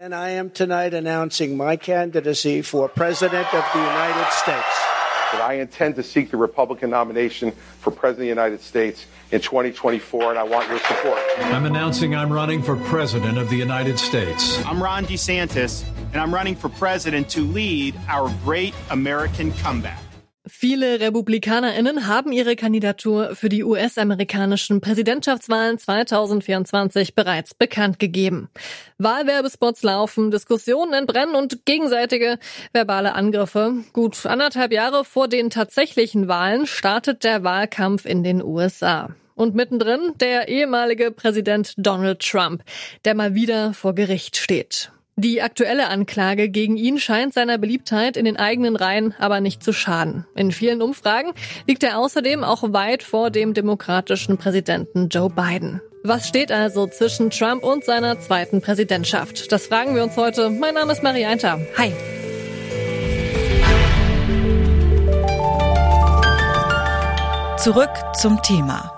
And I am tonight announcing my candidacy for President of the United States. That I intend to seek the Republican nomination for President of the United States in 2024, and I want your support. I'm announcing I'm running for President of the United States. I'm Ron DeSantis, and I'm running for President to lead our great American comeback. Viele Republikanerinnen haben ihre Kandidatur für die US-amerikanischen Präsidentschaftswahlen 2024 bereits bekannt gegeben. Wahlwerbespots laufen, Diskussionen entbrennen und gegenseitige verbale Angriffe. Gut anderthalb Jahre vor den tatsächlichen Wahlen startet der Wahlkampf in den USA. Und mittendrin der ehemalige Präsident Donald Trump, der mal wieder vor Gericht steht. Die aktuelle Anklage gegen ihn scheint seiner Beliebtheit in den eigenen Reihen aber nicht zu schaden. In vielen Umfragen liegt er außerdem auch weit vor dem demokratischen Präsidenten Joe Biden. Was steht also zwischen Trump und seiner zweiten Präsidentschaft? Das fragen wir uns heute. Mein Name ist Marie Einter. Hi. Zurück zum Thema.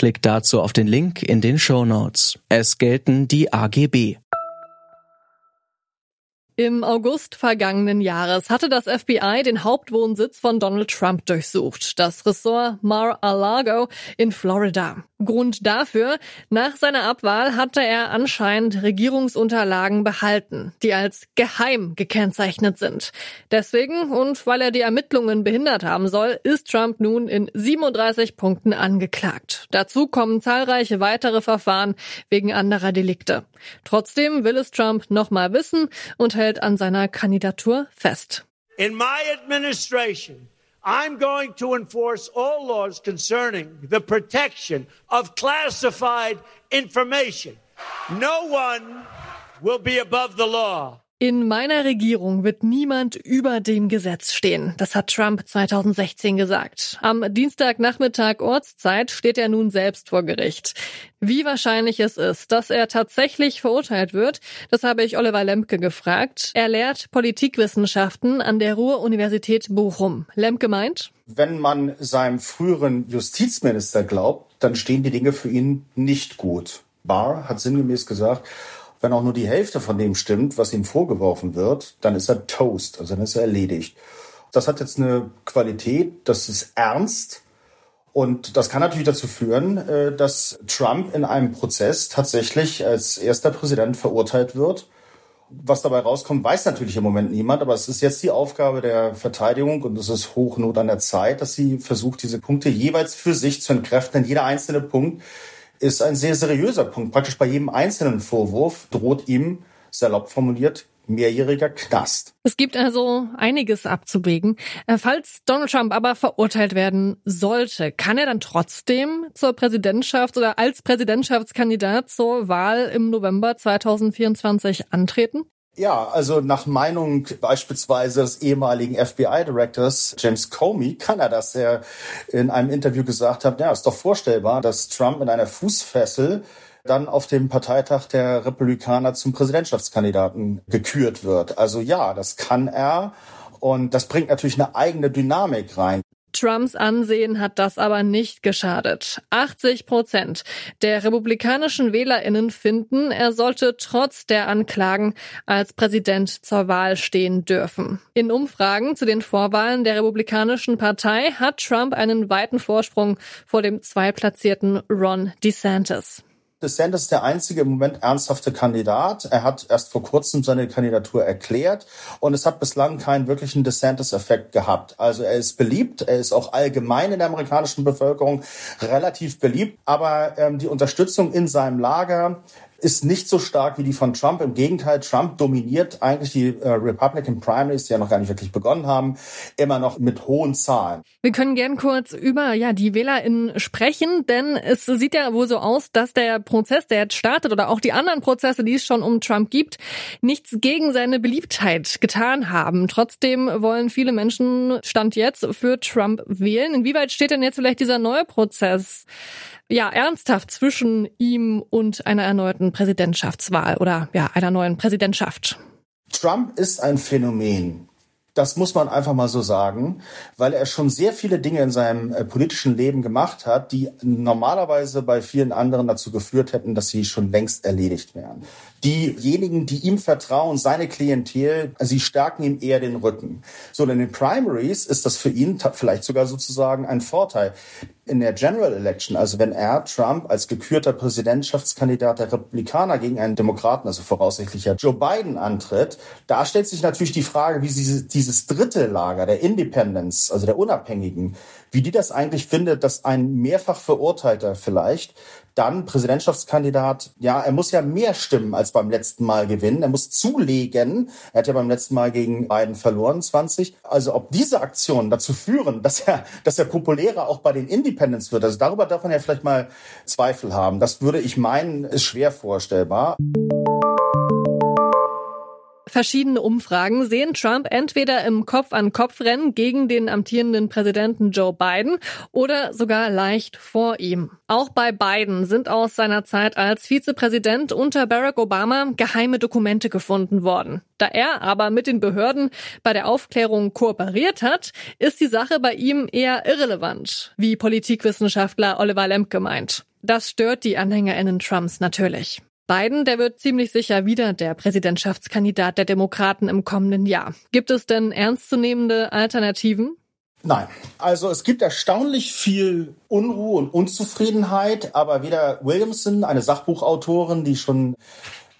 Klickt dazu auf den Link in den Show Notes. Es gelten die AGB. Im August vergangenen Jahres hatte das FBI den Hauptwohnsitz von Donald Trump durchsucht, das Ressort Mar-a-Lago in Florida. Grund dafür, nach seiner Abwahl hatte er anscheinend Regierungsunterlagen behalten, die als geheim gekennzeichnet sind. Deswegen und weil er die Ermittlungen behindert haben soll, ist Trump nun in 37 Punkten angeklagt. Dazu kommen zahlreiche weitere Verfahren wegen anderer Delikte. Trotzdem will es Trump nochmal wissen und hält an seiner Kandidatur fest. In my administration, I'm going to enforce all laws concerning the protection of classified information. No one will be above the law. In meiner Regierung wird niemand über dem Gesetz stehen. Das hat Trump 2016 gesagt. Am Dienstagnachmittag Ortszeit steht er nun selbst vor Gericht. Wie wahrscheinlich es ist, dass er tatsächlich verurteilt wird, das habe ich Oliver Lemke gefragt. Er lehrt Politikwissenschaften an der Ruhr-Universität Bochum. Lemke meint? Wenn man seinem früheren Justizminister glaubt, dann stehen die Dinge für ihn nicht gut. Barr hat sinngemäß gesagt, wenn auch nur die Hälfte von dem stimmt, was ihm vorgeworfen wird, dann ist er toast, also dann ist er erledigt. Das hat jetzt eine Qualität, das ist ernst. Und das kann natürlich dazu führen, äh, dass Trump in einem Prozess tatsächlich als erster Präsident verurteilt wird. Was dabei rauskommt, weiß natürlich im Moment niemand, aber es ist jetzt die Aufgabe der Verteidigung und es ist Hochnot an der Zeit, dass sie versucht, diese Punkte jeweils für sich zu entkräften. Denn jeder einzelne Punkt ist ein sehr seriöser Punkt. Praktisch bei jedem einzelnen Vorwurf droht ihm, salopp formuliert, mehrjähriger Knast. Es gibt also einiges abzuwägen. Äh, falls Donald Trump aber verurteilt werden sollte, kann er dann trotzdem zur Präsidentschaft oder als Präsidentschaftskandidat zur Wahl im November 2024 antreten? Ja, also nach Meinung beispielsweise des ehemaligen FBI-Directors James Comey kann er das. Er in einem Interview gesagt hat, ja, ist doch vorstellbar, dass Trump in einer Fußfessel dann auf dem Parteitag der Republikaner zum Präsidentschaftskandidaten gekürt wird. Also ja, das kann er. Und das bringt natürlich eine eigene Dynamik rein. Trumps Ansehen hat das aber nicht geschadet. 80 Prozent der republikanischen Wählerinnen finden, er sollte trotz der Anklagen als Präsident zur Wahl stehen dürfen. In Umfragen zu den Vorwahlen der Republikanischen Partei hat Trump einen weiten Vorsprung vor dem zweitplatzierten Ron DeSantis. DeSantis ist der einzige im Moment ernsthafte Kandidat. Er hat erst vor kurzem seine Kandidatur erklärt und es hat bislang keinen wirklichen DeSantis-Effekt gehabt. Also er ist beliebt, er ist auch allgemein in der amerikanischen Bevölkerung relativ beliebt, aber ähm, die Unterstützung in seinem Lager ist nicht so stark wie die von Trump. Im Gegenteil, Trump dominiert eigentlich die äh, Republican Primaries, die ja noch gar nicht wirklich begonnen haben, immer noch mit hohen Zahlen. Wir können gern kurz über ja die WählerInnen sprechen, denn es sieht ja wohl so aus, dass der Prozess, der jetzt startet oder auch die anderen Prozesse, die es schon um Trump gibt, nichts gegen seine Beliebtheit getan haben. Trotzdem wollen viele Menschen Stand jetzt für Trump wählen. Inwieweit steht denn jetzt vielleicht dieser neue Prozess ja ernsthaft zwischen ihm und einer erneuten Präsidentschaftswahl oder ja einer neuen Präsidentschaft? Trump ist ein Phänomen. Das muss man einfach mal so sagen, weil er schon sehr viele Dinge in seinem äh, politischen Leben gemacht hat, die normalerweise bei vielen anderen dazu geführt hätten, dass sie schon längst erledigt wären. Diejenigen, die ihm vertrauen, seine Klientel, sie stärken ihm eher den Rücken. So, in den Primaries ist das für ihn vielleicht sogar sozusagen ein Vorteil. In der General Election, also wenn er, Trump, als gekürter Präsidentschaftskandidat der Republikaner gegen einen Demokraten, also voraussichtlicher Joe Biden antritt, da stellt sich natürlich die Frage, wie sie dieses dritte Lager der Independents, also der Unabhängigen, wie die das eigentlich findet, dass ein mehrfach Verurteilter vielleicht dann Präsidentschaftskandidat, ja, er muss ja mehr Stimmen als beim letzten Mal gewinnen. Er muss zulegen. Er hat ja beim letzten Mal gegen Biden verloren, 20. Also ob diese Aktionen dazu führen, dass er, dass er populärer auch bei den Independents wird, also darüber darf man ja vielleicht mal Zweifel haben. Das würde ich meinen, ist schwer vorstellbar. Verschiedene Umfragen sehen Trump entweder im Kopf-an-Kopf-Rennen gegen den amtierenden Präsidenten Joe Biden oder sogar leicht vor ihm. Auch bei Biden sind aus seiner Zeit als Vizepräsident unter Barack Obama geheime Dokumente gefunden worden. Da er aber mit den Behörden bei der Aufklärung kooperiert hat, ist die Sache bei ihm eher irrelevant, wie Politikwissenschaftler Oliver Lemke meint. Das stört die AnhängerInnen Trumps natürlich. Biden, der wird ziemlich sicher wieder der Präsidentschaftskandidat der Demokraten im kommenden Jahr. Gibt es denn ernstzunehmende Alternativen? Nein. Also es gibt erstaunlich viel Unruhe und Unzufriedenheit, aber weder Williamson, eine Sachbuchautorin, die schon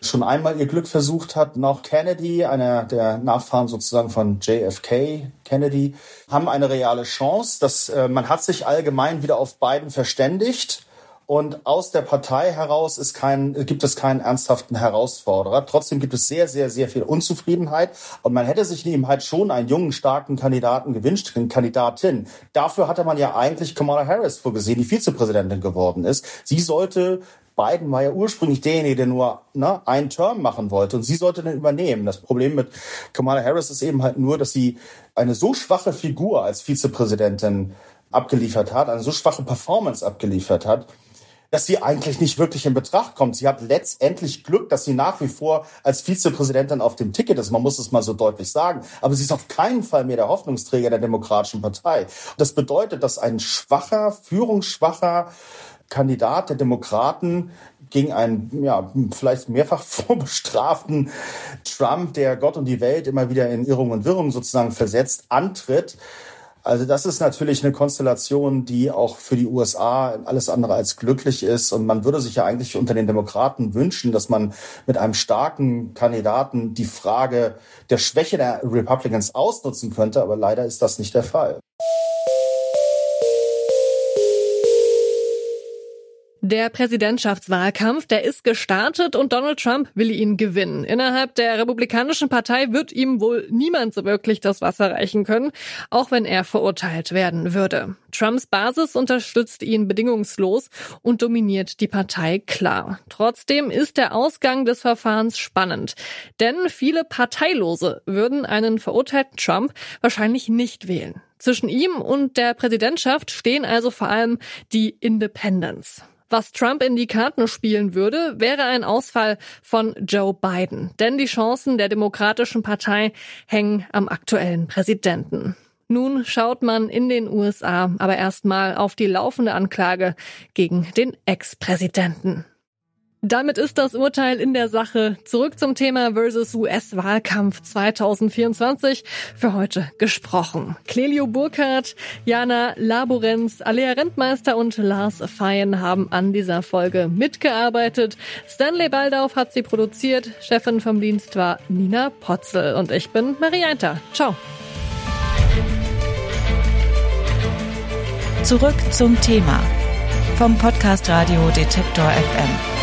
schon einmal ihr Glück versucht hat, noch Kennedy, einer der Nachfahren sozusagen von JFK Kennedy, haben eine reale Chance. dass äh, man hat sich allgemein wieder auf Biden verständigt. Und aus der Partei heraus ist kein, gibt es keinen ernsthaften Herausforderer. Trotzdem gibt es sehr, sehr, sehr viel Unzufriedenheit. Und man hätte sich eben halt schon einen jungen, starken Kandidaten gewünscht, eine Kandidatin. Dafür hatte man ja eigentlich Kamala Harris vorgesehen, die Vizepräsidentin geworden ist. Sie sollte Biden war ja ursprünglich derjenige, der nur ne, einen Term machen wollte und sie sollte den übernehmen. Das Problem mit Kamala Harris ist eben halt nur, dass sie eine so schwache Figur als Vizepräsidentin abgeliefert hat, eine so schwache Performance abgeliefert hat, dass sie eigentlich nicht wirklich in Betracht kommt. Sie hat letztendlich Glück, dass sie nach wie vor als Vizepräsidentin auf dem Ticket ist. Man muss es mal so deutlich sagen. Aber sie ist auf keinen Fall mehr der Hoffnungsträger der Demokratischen Partei. Das bedeutet, dass ein schwacher, führungsschwacher Kandidat der Demokraten gegen einen ja, vielleicht mehrfach vorbestraften Trump, der Gott und die Welt immer wieder in Irrung und Wirrung sozusagen versetzt, antritt, also das ist natürlich eine Konstellation, die auch für die USA alles andere als glücklich ist. Und man würde sich ja eigentlich unter den Demokraten wünschen, dass man mit einem starken Kandidaten die Frage der Schwäche der Republicans ausnutzen könnte. Aber leider ist das nicht der Fall. Der Präsidentschaftswahlkampf, der ist gestartet und Donald Trump will ihn gewinnen. Innerhalb der Republikanischen Partei wird ihm wohl niemand so wirklich das Wasser reichen können, auch wenn er verurteilt werden würde. Trumps Basis unterstützt ihn bedingungslos und dominiert die Partei klar. Trotzdem ist der Ausgang des Verfahrens spannend, denn viele Parteilose würden einen verurteilten Trump wahrscheinlich nicht wählen. Zwischen ihm und der Präsidentschaft stehen also vor allem die Independents. Was Trump in die Karten spielen würde, wäre ein Ausfall von Joe Biden. Denn die Chancen der Demokratischen Partei hängen am aktuellen Präsidenten. Nun schaut man in den USA aber erstmal auf die laufende Anklage gegen den Ex-Präsidenten. Damit ist das Urteil in der Sache zurück zum Thema versus US-Wahlkampf 2024 für heute gesprochen. Clelio Burkhardt, Jana Laborenz, Alea Rentmeister und Lars Feyen haben an dieser Folge mitgearbeitet. Stanley Baldauf hat sie produziert. Chefin vom Dienst war Nina Potzel und ich bin Marianta. Ciao. Zurück zum Thema vom Podcast Radio Detektor FM.